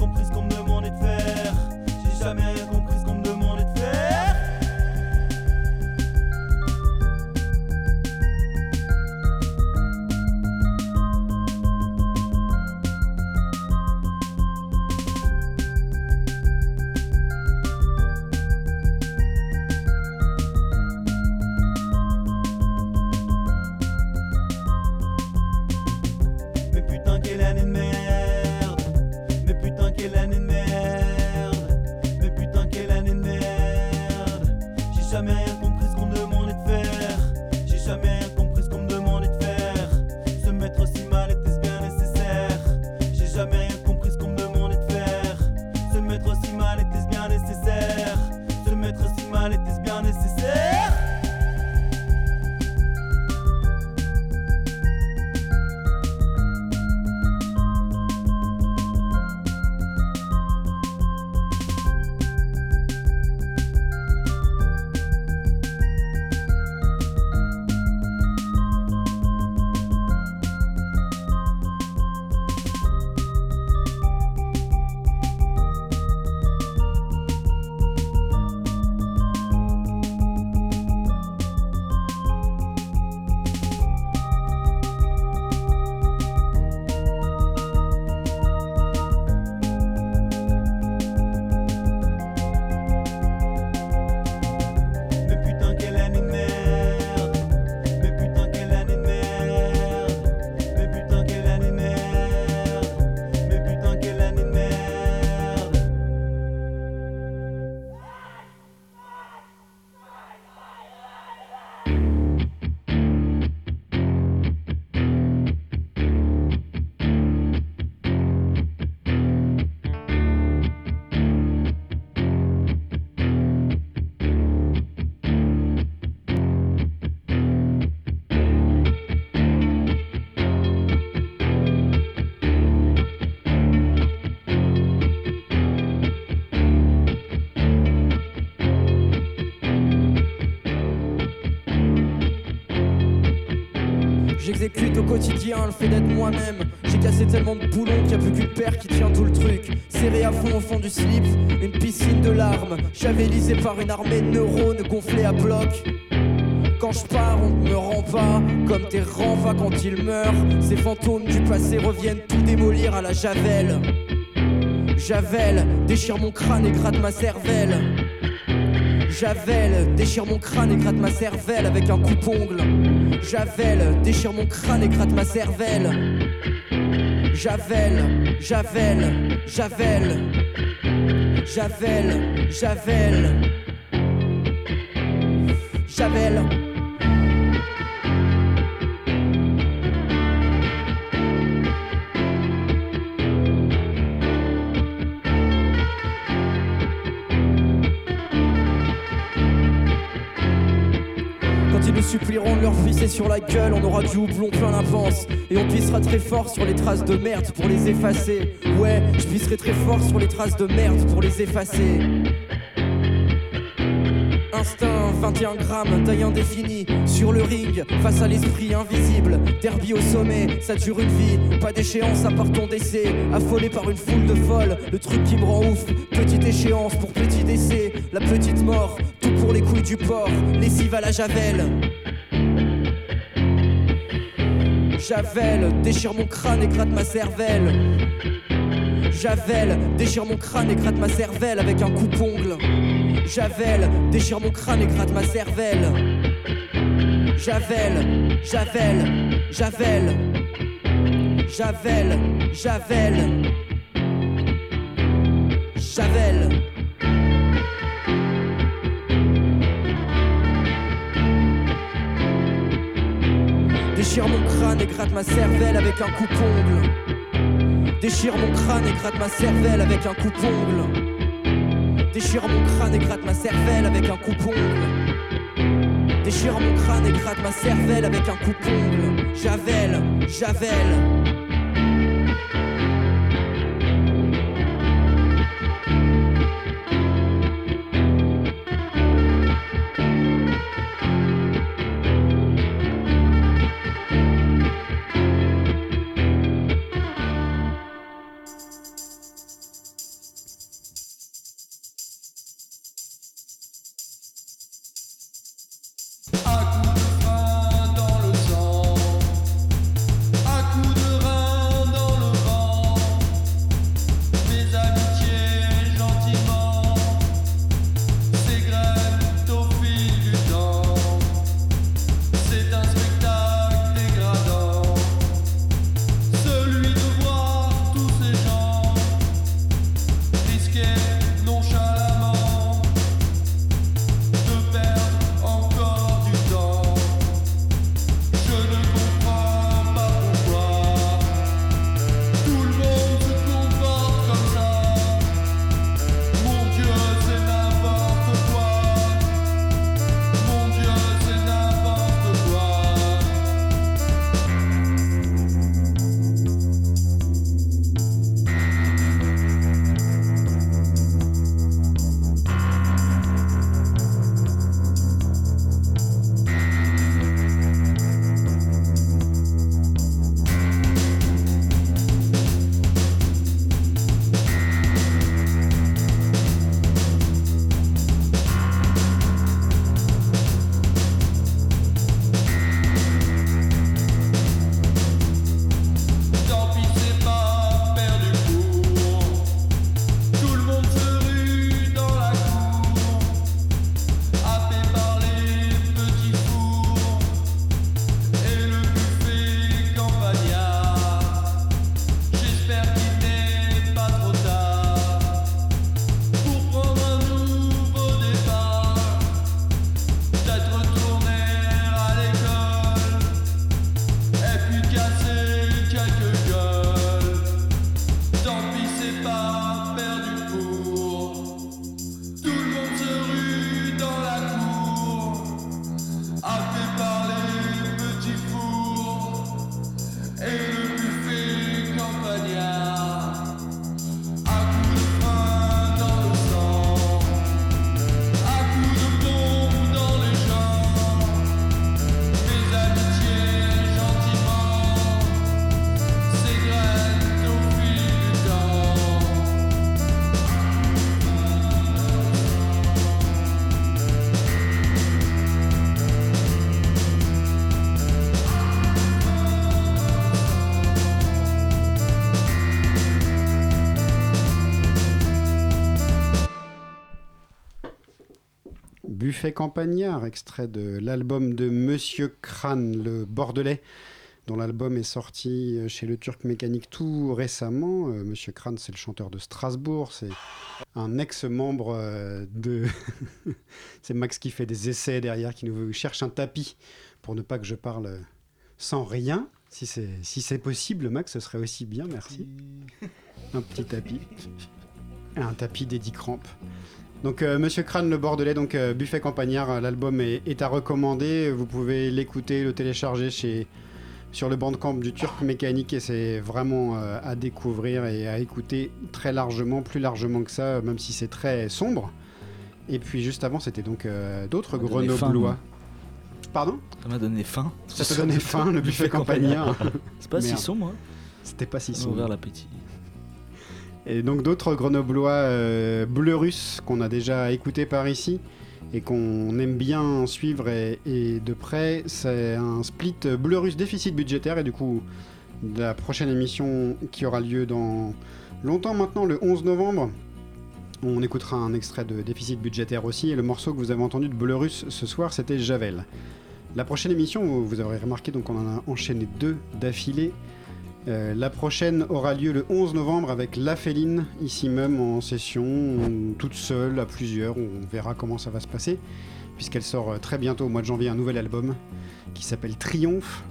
le fait d'être moi-même. J'ai cassé tellement de boulons qu'il n'y a plus qu'une paire qui tient tout le truc. Serré à fond au fond du slip, une piscine de larmes. Javelisé par une armée de neurones gonflés à bloc. Quand je pars, on me rend comme tes renvois quand ils meurent. Ces fantômes du passé reviennent tout démolir à la javel. Javel, déchire mon crâne et gratte ma cervelle. Javel, déchire mon crâne et gratte ma cervelle avec un coupe-ongle. Javel, déchire mon crâne et gratte ma cervelle. Javel, Javel, Javel. Javel, Javel. Javel. Supplieront de leur pisser sur la gueule, on aura du houblon plein la panse. Et on pissera très fort sur les traces de merde pour les effacer. Ouais, je pisserai très fort sur les traces de merde pour les effacer. Instinct, 21 grammes, taille indéfinie. Sur le ring, face à l'esprit invisible. Derby au sommet, ça dure une vie. Pas d'échéance à part ton décès. Affolé par une foule de folles, le truc qui me rend ouf. Petite échéance pour petit décès. La petite mort, tout pour les couilles du porc. Lessive à la javel. Javel, déchire mon crâne et gratte ma cervelle. Javel, déchire mon crâne et gratte ma cervelle avec un coupe-ongle. Javel, déchire mon crâne et gratte ma cervelle. Javel, Javel, Javel. Javel, Javel. Javel. Déchire mon crâne et gratte ma cervelle avec un coupe-ongle. Déchire mon crâne et gratte ma cervelle avec un coupe-ongle. Déchire mon crâne et gratte ma cervelle avec un coupe-ongle. Déchire mon crâne et gratte ma cervelle avec un coupe-ongle. Javel, Javel. Buffet Campagnard, extrait de l'album de Monsieur Crâne, le Bordelais, dont l'album est sorti chez le Turc Mécanique tout récemment. Euh, Monsieur Crâne, c'est le chanteur de Strasbourg, c'est un ex-membre euh, de... c'est Max qui fait des essais derrière, qui nous cherche un tapis pour ne pas que je parle sans rien. Si c'est si c'est possible, Max, ce serait aussi bien, merci. Un petit tapis. Un tapis d'Eddie Cramp. Donc euh, Monsieur Crâne le Bordelais, donc euh, Buffet Campagnard, euh, l'album est, est à recommander. Vous pouvez l'écouter, le télécharger chez sur le bandcamp du Turc Mécanique et c'est vraiment euh, à découvrir et à écouter très largement, plus largement que ça, même si c'est très sombre. Et puis juste avant, c'était donc d'autres Grenoblois. Pardon? Ça m'a donné faim. Ça te donnait faim, le buffet campagnard. C'est pas si sombre. hein. C'était pas si sombre. ouvert l'appétit. Et donc d'autres grenoblois euh, bleu russe qu'on a déjà écouté par ici et qu'on aime bien suivre et, de près, c'est un split bleu russe déficit budgétaire et du coup la prochaine émission qui aura lieu dans longtemps maintenant, le 11 novembre, on écoutera un extrait de déficit budgétaire aussi et le morceau que vous avez entendu de bleu russe ce soir c'était Javel. La prochaine émission, vous aurez remarqué, donc on en a enchaîné deux d'affilée. Euh, la prochaine aura lieu le 11 novembre avec La Féline, ici même en session, ou toute seule, à plusieurs. On verra comment ça va se passer, puisqu'elle sort euh, très bientôt au mois de janvier un nouvel album qui s'appelle Triomphe.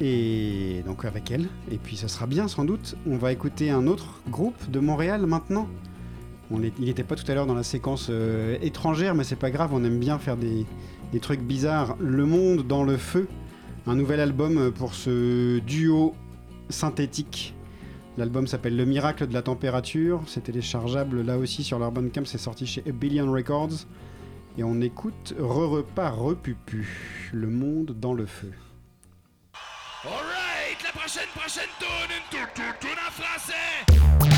Et donc avec elle. Et puis ce sera bien sans doute. On va écouter un autre groupe de Montréal maintenant. Il n'était pas tout à l'heure dans la séquence euh, étrangère, mais c'est pas grave, on aime bien faire des trucs bizarres. Le Monde dans le Feu, un nouvel album pour ce duo synthétique. L'album s'appelle Le Miracle de la Température. C'est téléchargeable là aussi sur leur Bandcamp. C'est sorti chez A Billion Records. Et on écoute Re-Repas Repupu, Le Monde dans le Feu. La prochaine, prochaine une.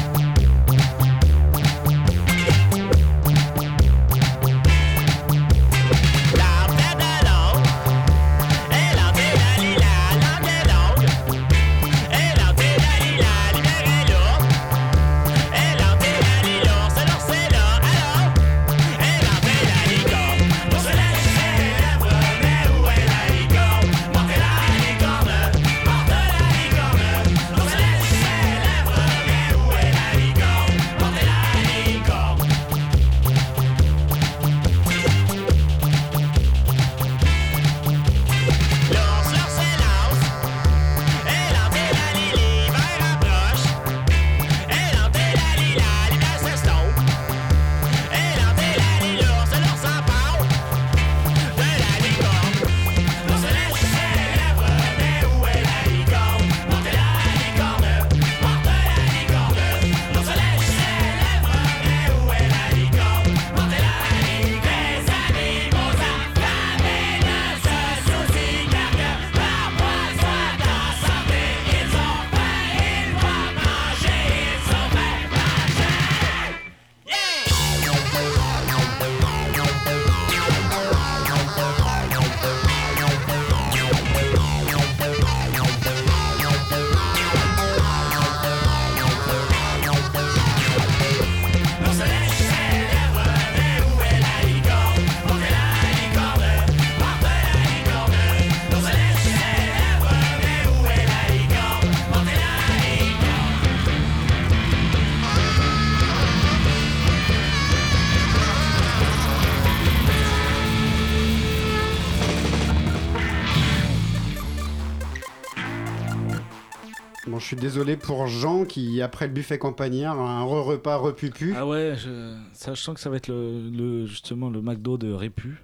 Désolé pour Jean qui, après le buffet campagnard, a un re-repas repupu. Ah ouais, je... Sens que ça va être le, le- justement le McDo de Répu.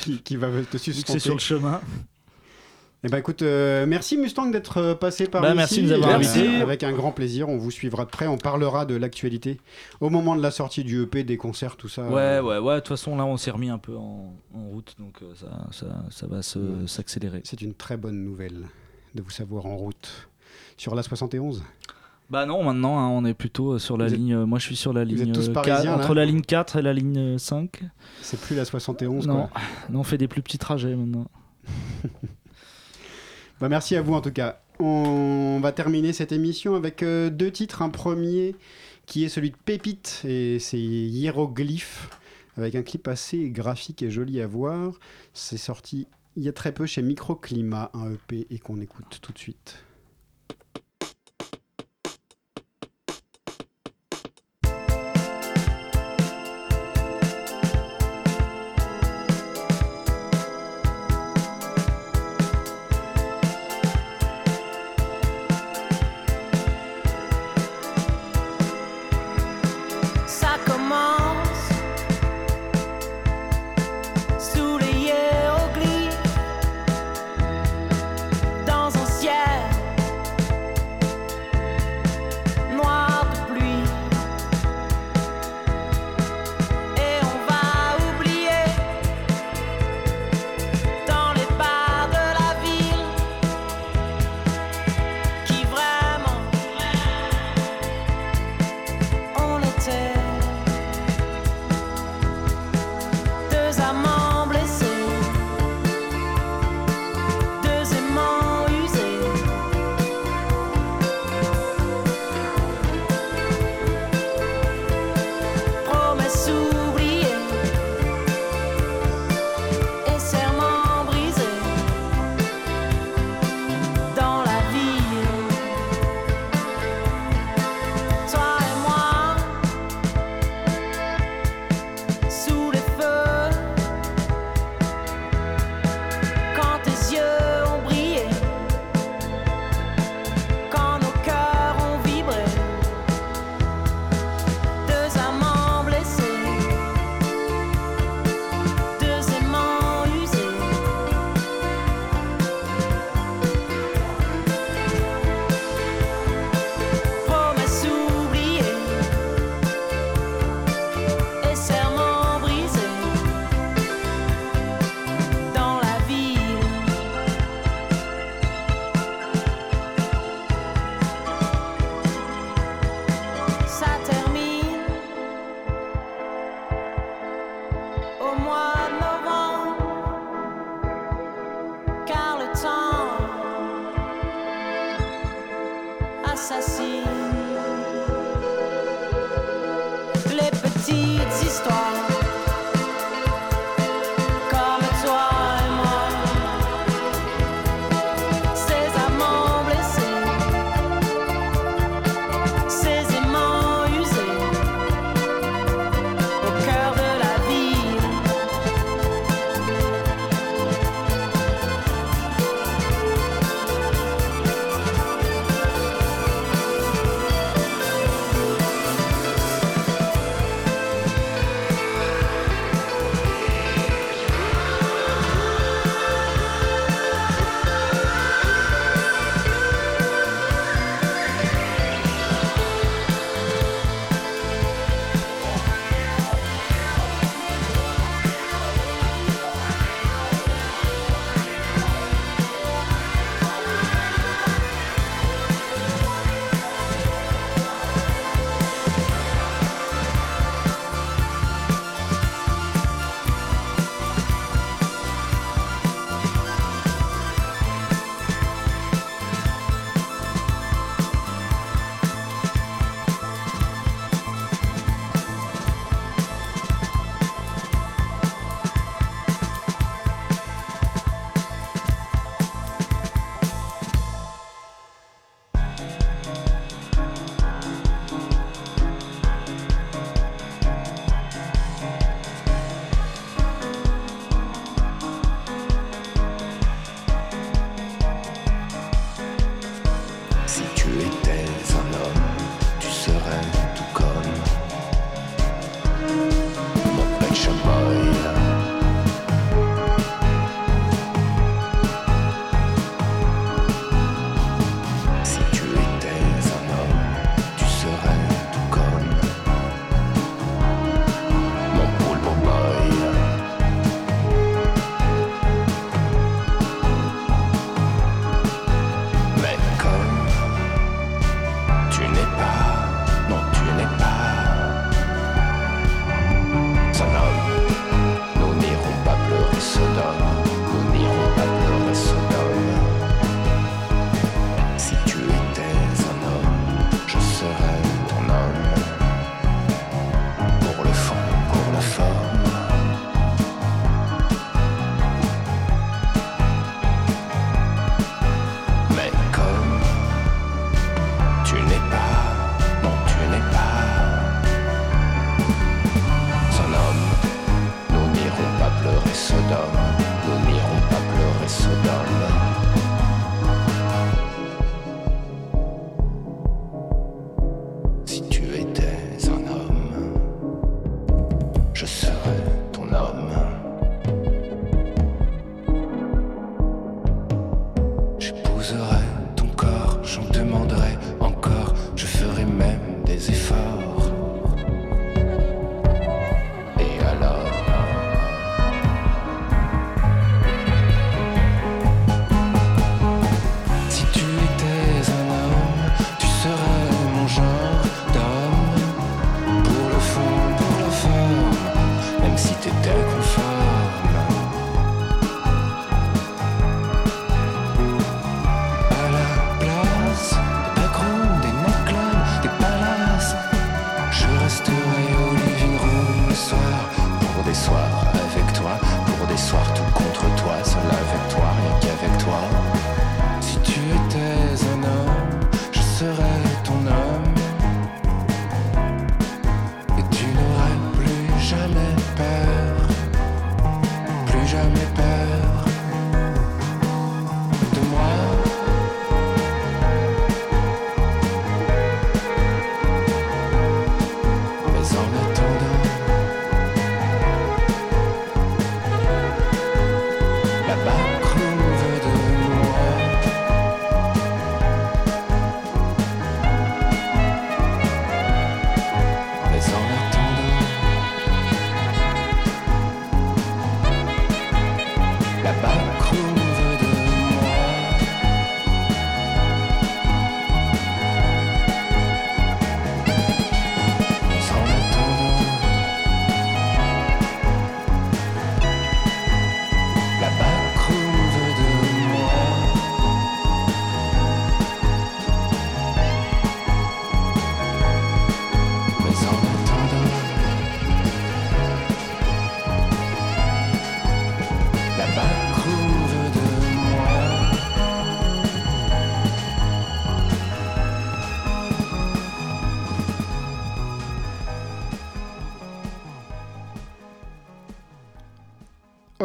qui, qui va te. C'est sur le chemin. Eh ben écoute, euh, merci Mustang d'être euh, passé par Bah, ici. merci de nous avoir Euh, invités. Avec un grand plaisir, on vous suivra de près, on parlera de l'actualité au moment de la sortie du EP, des concerts, tout ça. Ouais, ouais, ouais. De toute façon, là, on s'est remis un peu en, en route, donc euh, ça, ça, ça va Ouais. s'accélérer. C'est une très bonne nouvelle de vous savoir en route. Sur la 71 Bah non, maintenant, hein, on est plutôt euh, sur la Vous ligne. euh, moi, je suis sur la ligne. êtes tous euh, entre la ligne 4 et la ligne euh, 5. C'est plus la 71 Non, quoi. non, on fait des plus petits trajets maintenant. Bah, merci à vous en tout cas. On va terminer cette émission avec euh, deux titres. Un premier qui est celui de Pépite et c'est Hiéroglyphe avec un clip assez graphique et joli à voir. C'est sorti il y a très peu chez Microclimat, un EP, et qu'on écoute tout de suite.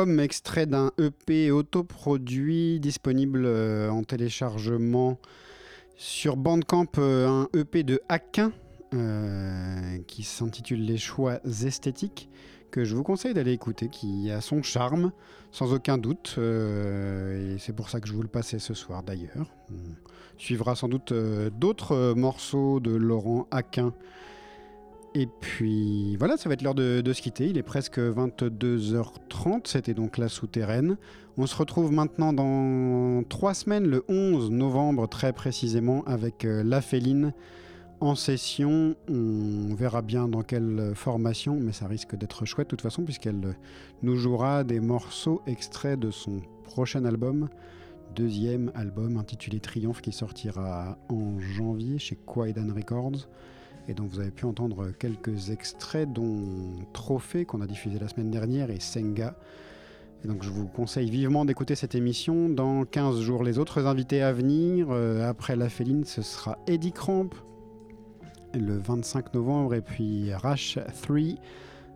Extrait d'un EP autoproduit disponible euh, en téléchargement sur Bandcamp, euh, un EP de Aquin euh, qui s'intitule Les choix esthétiques que je vous conseille d'aller écouter, qui a son charme, sans aucun doute, et c'est pour ça que je vous le passais ce soir d'ailleurs. Suivra sans doute d'autres morceaux de Laurent Aquin et puis voilà, ça va être l'heure de, se quitter. Il est presque 22h30. C'était donc la souterraine. On se retrouve maintenant dans trois semaines, le 11 novembre très précisément, avec euh, La Féline en session. On verra bien dans quelle formation, mais ça risque d'être chouette de toute façon, puisqu'elle euh, nous jouera des morceaux extraits de son prochain album. Deuxième album intitulé Triomphe qui sortira en janvier chez Quaidan Records et dont vous avez pu entendre quelques extraits, dont Trophée qu'on a diffusé la semaine dernière et Senga. Et donc je vous conseille vivement d'écouter cette émission. Dans 15 jours, les autres invités à venir, euh, après La Féline, ce sera Eddie Cramp le 25 novembre et puis Rash 3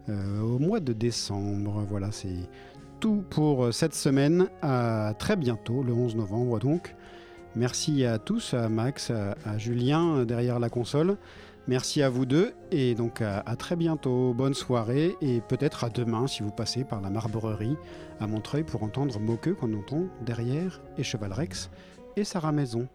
euh, au mois de décembre. Voilà, c'est tout pour cette semaine. À très bientôt, le 11 novembre donc. Merci à tous, à Max, à, Julien euh, derrière la console. Merci à vous deux et donc à, très bientôt. Bonne soirée et peut-être à demain si vous passez par la Marbrerie à Montreuil pour entendre Moqueux qu'on entend derrière et Cheval Rex et Sarah Maison.